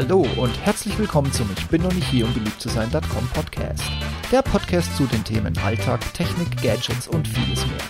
Hallo und herzlich willkommen zum Ich bin noch nicht hier, um beliebt zu sein.com Podcast. Der Podcast zu den Themen Alltag, Technik, Gadgets und vieles mehr.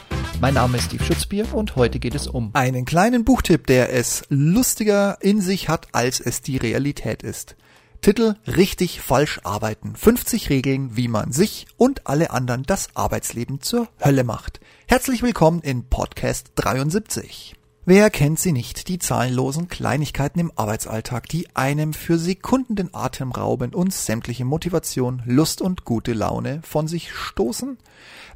Mein Name ist Steve Schutzbier und heute geht es um einen kleinen Buchtipp, der es lustiger in sich hat, als es die Realität ist. Titel Richtig falsch arbeiten. 50 Regeln, wie man sich und alle anderen das Arbeitsleben zur Hölle macht. Herzlich willkommen in Podcast 73. Wer kennt sie nicht, die zahlenlosen Kleinigkeiten im Arbeitsalltag, die einem für Sekunden den Atem rauben und sämtliche Motivation, Lust und gute Laune von sich stoßen?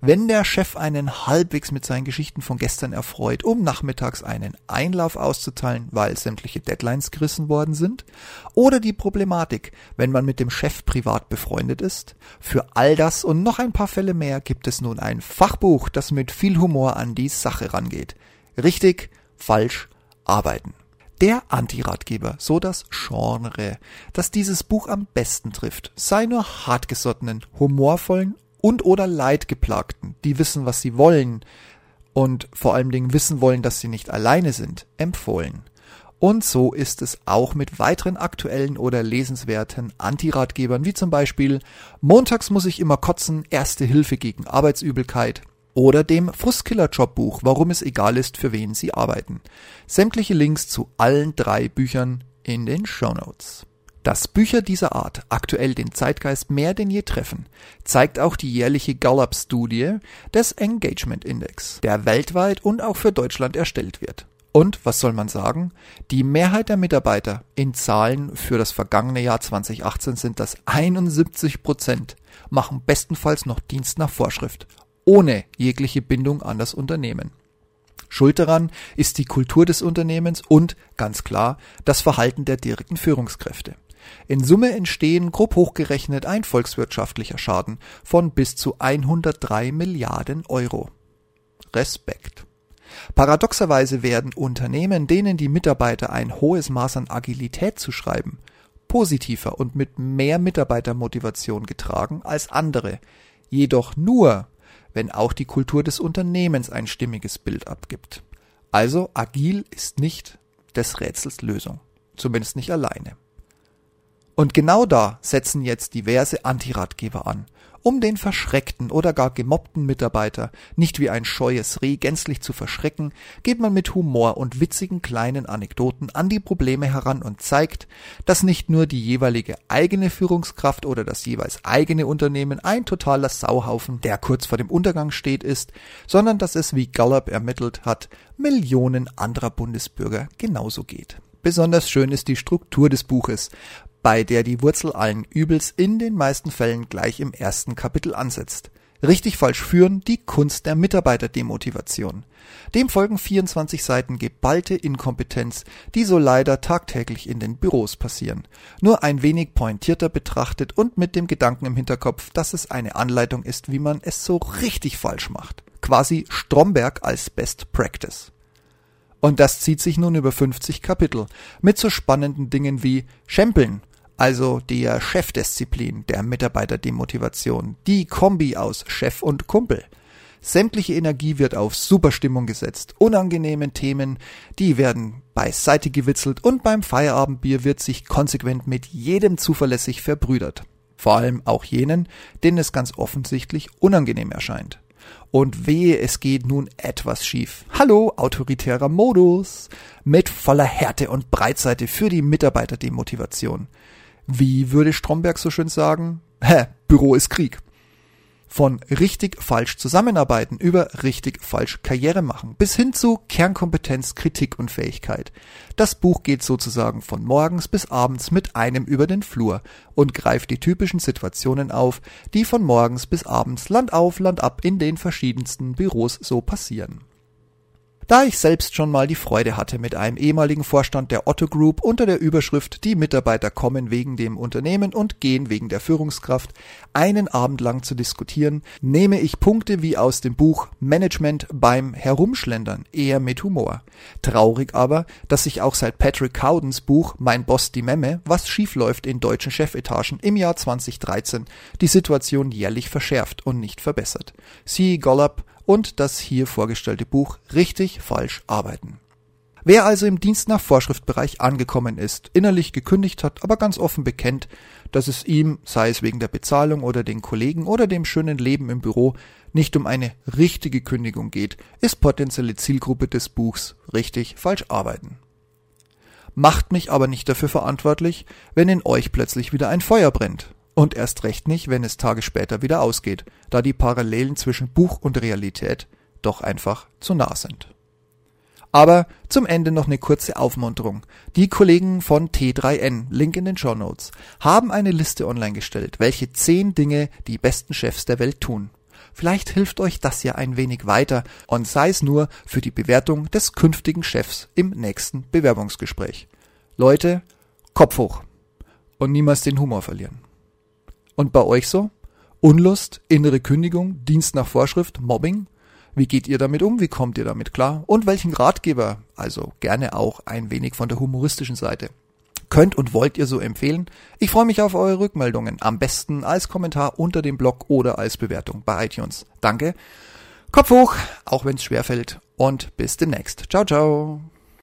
Wenn der Chef einen halbwegs mit seinen Geschichten von gestern erfreut, um nachmittags einen Einlauf auszuteilen, weil sämtliche Deadlines gerissen worden sind? Oder die Problematik, wenn man mit dem Chef privat befreundet ist? Für all das und noch ein paar Fälle mehr gibt es nun ein Fachbuch, das mit viel Humor an die Sache rangeht. Richtig, falsch arbeiten. Der Anti-Ratgeber, so das Genre, das dieses Buch am besten trifft, sei nur hartgesottenen, humorvollen und oder leidgeplagten, die wissen, was sie wollen und vor allen Dingen wissen wollen, dass sie nicht alleine sind, empfohlen. Und so ist es auch mit weiteren aktuellen oder lesenswerten Anti-Ratgebern, wie zum Beispiel Montags muss ich immer kotzen, Erste Hilfe gegen Arbeitsübelkeit, oder dem Frustkiller-Jobbuch, warum es egal ist, für wen Sie arbeiten. Sämtliche Links zu allen drei Büchern in den Show Notes. Dass Bücher dieser Art aktuell den Zeitgeist mehr denn je treffen, zeigt auch die jährliche Gallup-Studie des Engagement Index, der weltweit und auch für Deutschland erstellt wird. Und was soll man sagen? Die Mehrheit der Mitarbeiter in Zahlen für das vergangene Jahr 2018 sind das 71 Prozent, machen bestenfalls noch Dienst nach Vorschrift ohne jegliche Bindung an das Unternehmen. Schuld daran ist die Kultur des Unternehmens und, ganz klar, das Verhalten der direkten Führungskräfte. In Summe entstehen grob hochgerechnet ein volkswirtschaftlicher Schaden von bis zu 103 Milliarden Euro. Respekt. Paradoxerweise werden Unternehmen, denen die Mitarbeiter ein hohes Maß an Agilität zuschreiben, positiver und mit mehr Mitarbeitermotivation getragen als andere, jedoch nur, wenn auch die Kultur des Unternehmens ein stimmiges Bild abgibt. Also agil ist nicht des Rätsels Lösung, zumindest nicht alleine. Und genau da setzen jetzt diverse Antiratgeber an, um den verschreckten oder gar gemobbten Mitarbeiter nicht wie ein scheues Reh gänzlich zu verschrecken, geht man mit Humor und witzigen kleinen Anekdoten an die Probleme heran und zeigt, dass nicht nur die jeweilige eigene Führungskraft oder das jeweils eigene Unternehmen ein totaler Sauhaufen, der kurz vor dem Untergang steht, ist, sondern dass es, wie Gallup ermittelt hat, Millionen anderer Bundesbürger genauso geht. Besonders schön ist die Struktur des Buches, bei der die Wurzel allen Übels in den meisten Fällen gleich im ersten Kapitel ansetzt. Richtig falsch führen, die Kunst der Mitarbeiterdemotivation. Dem folgen 24 Seiten geballte Inkompetenz, die so leider tagtäglich in den Büros passieren. Nur ein wenig pointierter betrachtet und mit dem Gedanken im Hinterkopf, dass es eine Anleitung ist, wie man es so richtig falsch macht. Quasi Stromberg als Best Practice. Und das zieht sich nun über 50 Kapitel mit so spannenden Dingen wie Schempeln, also der Chefdisziplin der Mitarbeiterdemotivation, die Kombi aus Chef und Kumpel. Sämtliche Energie wird auf Superstimmung gesetzt, unangenehme Themen, die werden beiseite gewitzelt und beim Feierabendbier wird sich konsequent mit jedem zuverlässig verbrüdert. Vor allem auch jenen, denen es ganz offensichtlich unangenehm erscheint. Und wehe, es geht nun etwas schief. Hallo, autoritärer Modus. Mit voller Härte und Breitseite für die Mitarbeiterdemotivation. Wie würde Stromberg so schön sagen? Hä, Büro ist Krieg. Von richtig falsch zusammenarbeiten über richtig falsch Karriere machen bis hin zu Kernkompetenz, Kritik und Fähigkeit. Das Buch geht sozusagen von morgens bis abends mit einem über den Flur und greift die typischen Situationen auf, die von morgens bis abends Land auf, Land ab in den verschiedensten Büros so passieren. Da ich selbst schon mal die Freude hatte, mit einem ehemaligen Vorstand der Otto Group unter der Überschrift Die Mitarbeiter kommen wegen dem Unternehmen und gehen wegen der Führungskraft einen Abend lang zu diskutieren, nehme ich Punkte wie aus dem Buch Management beim Herumschlendern eher mit Humor. Traurig aber, dass sich auch seit Patrick Cowdens Buch Mein Boss die Memme, was schiefläuft in deutschen Chefetagen im Jahr 2013 die Situation jährlich verschärft und nicht verbessert. Sie Gollop und das hier vorgestellte Buch Richtig falsch arbeiten. Wer also im Dienst nach Vorschriftbereich angekommen ist, innerlich gekündigt hat, aber ganz offen bekennt, dass es ihm, sei es wegen der Bezahlung oder den Kollegen oder dem schönen Leben im Büro, nicht um eine richtige Kündigung geht, ist potenzielle Zielgruppe des Buchs richtig falsch arbeiten. Macht mich aber nicht dafür verantwortlich, wenn in euch plötzlich wieder ein Feuer brennt. Und erst recht nicht, wenn es Tage später wieder ausgeht, da die Parallelen zwischen Buch und Realität doch einfach zu nah sind. Aber zum Ende noch eine kurze Aufmunterung. Die Kollegen von T3N, Link in den Show Notes, haben eine Liste online gestellt, welche zehn Dinge die besten Chefs der Welt tun. Vielleicht hilft euch das ja ein wenig weiter und sei es nur für die Bewertung des künftigen Chefs im nächsten Bewerbungsgespräch. Leute, Kopf hoch und niemals den Humor verlieren. Und bei euch so? Unlust, innere Kündigung, Dienst nach Vorschrift, Mobbing? Wie geht ihr damit um? Wie kommt ihr damit klar? Und welchen Ratgeber, also gerne auch ein wenig von der humoristischen Seite, könnt und wollt ihr so empfehlen? Ich freue mich auf eure Rückmeldungen. Am besten als Kommentar unter dem Blog oder als Bewertung bei iTunes. Danke. Kopf hoch, auch wenn es schwerfällt. Und bis demnächst. Ciao, ciao.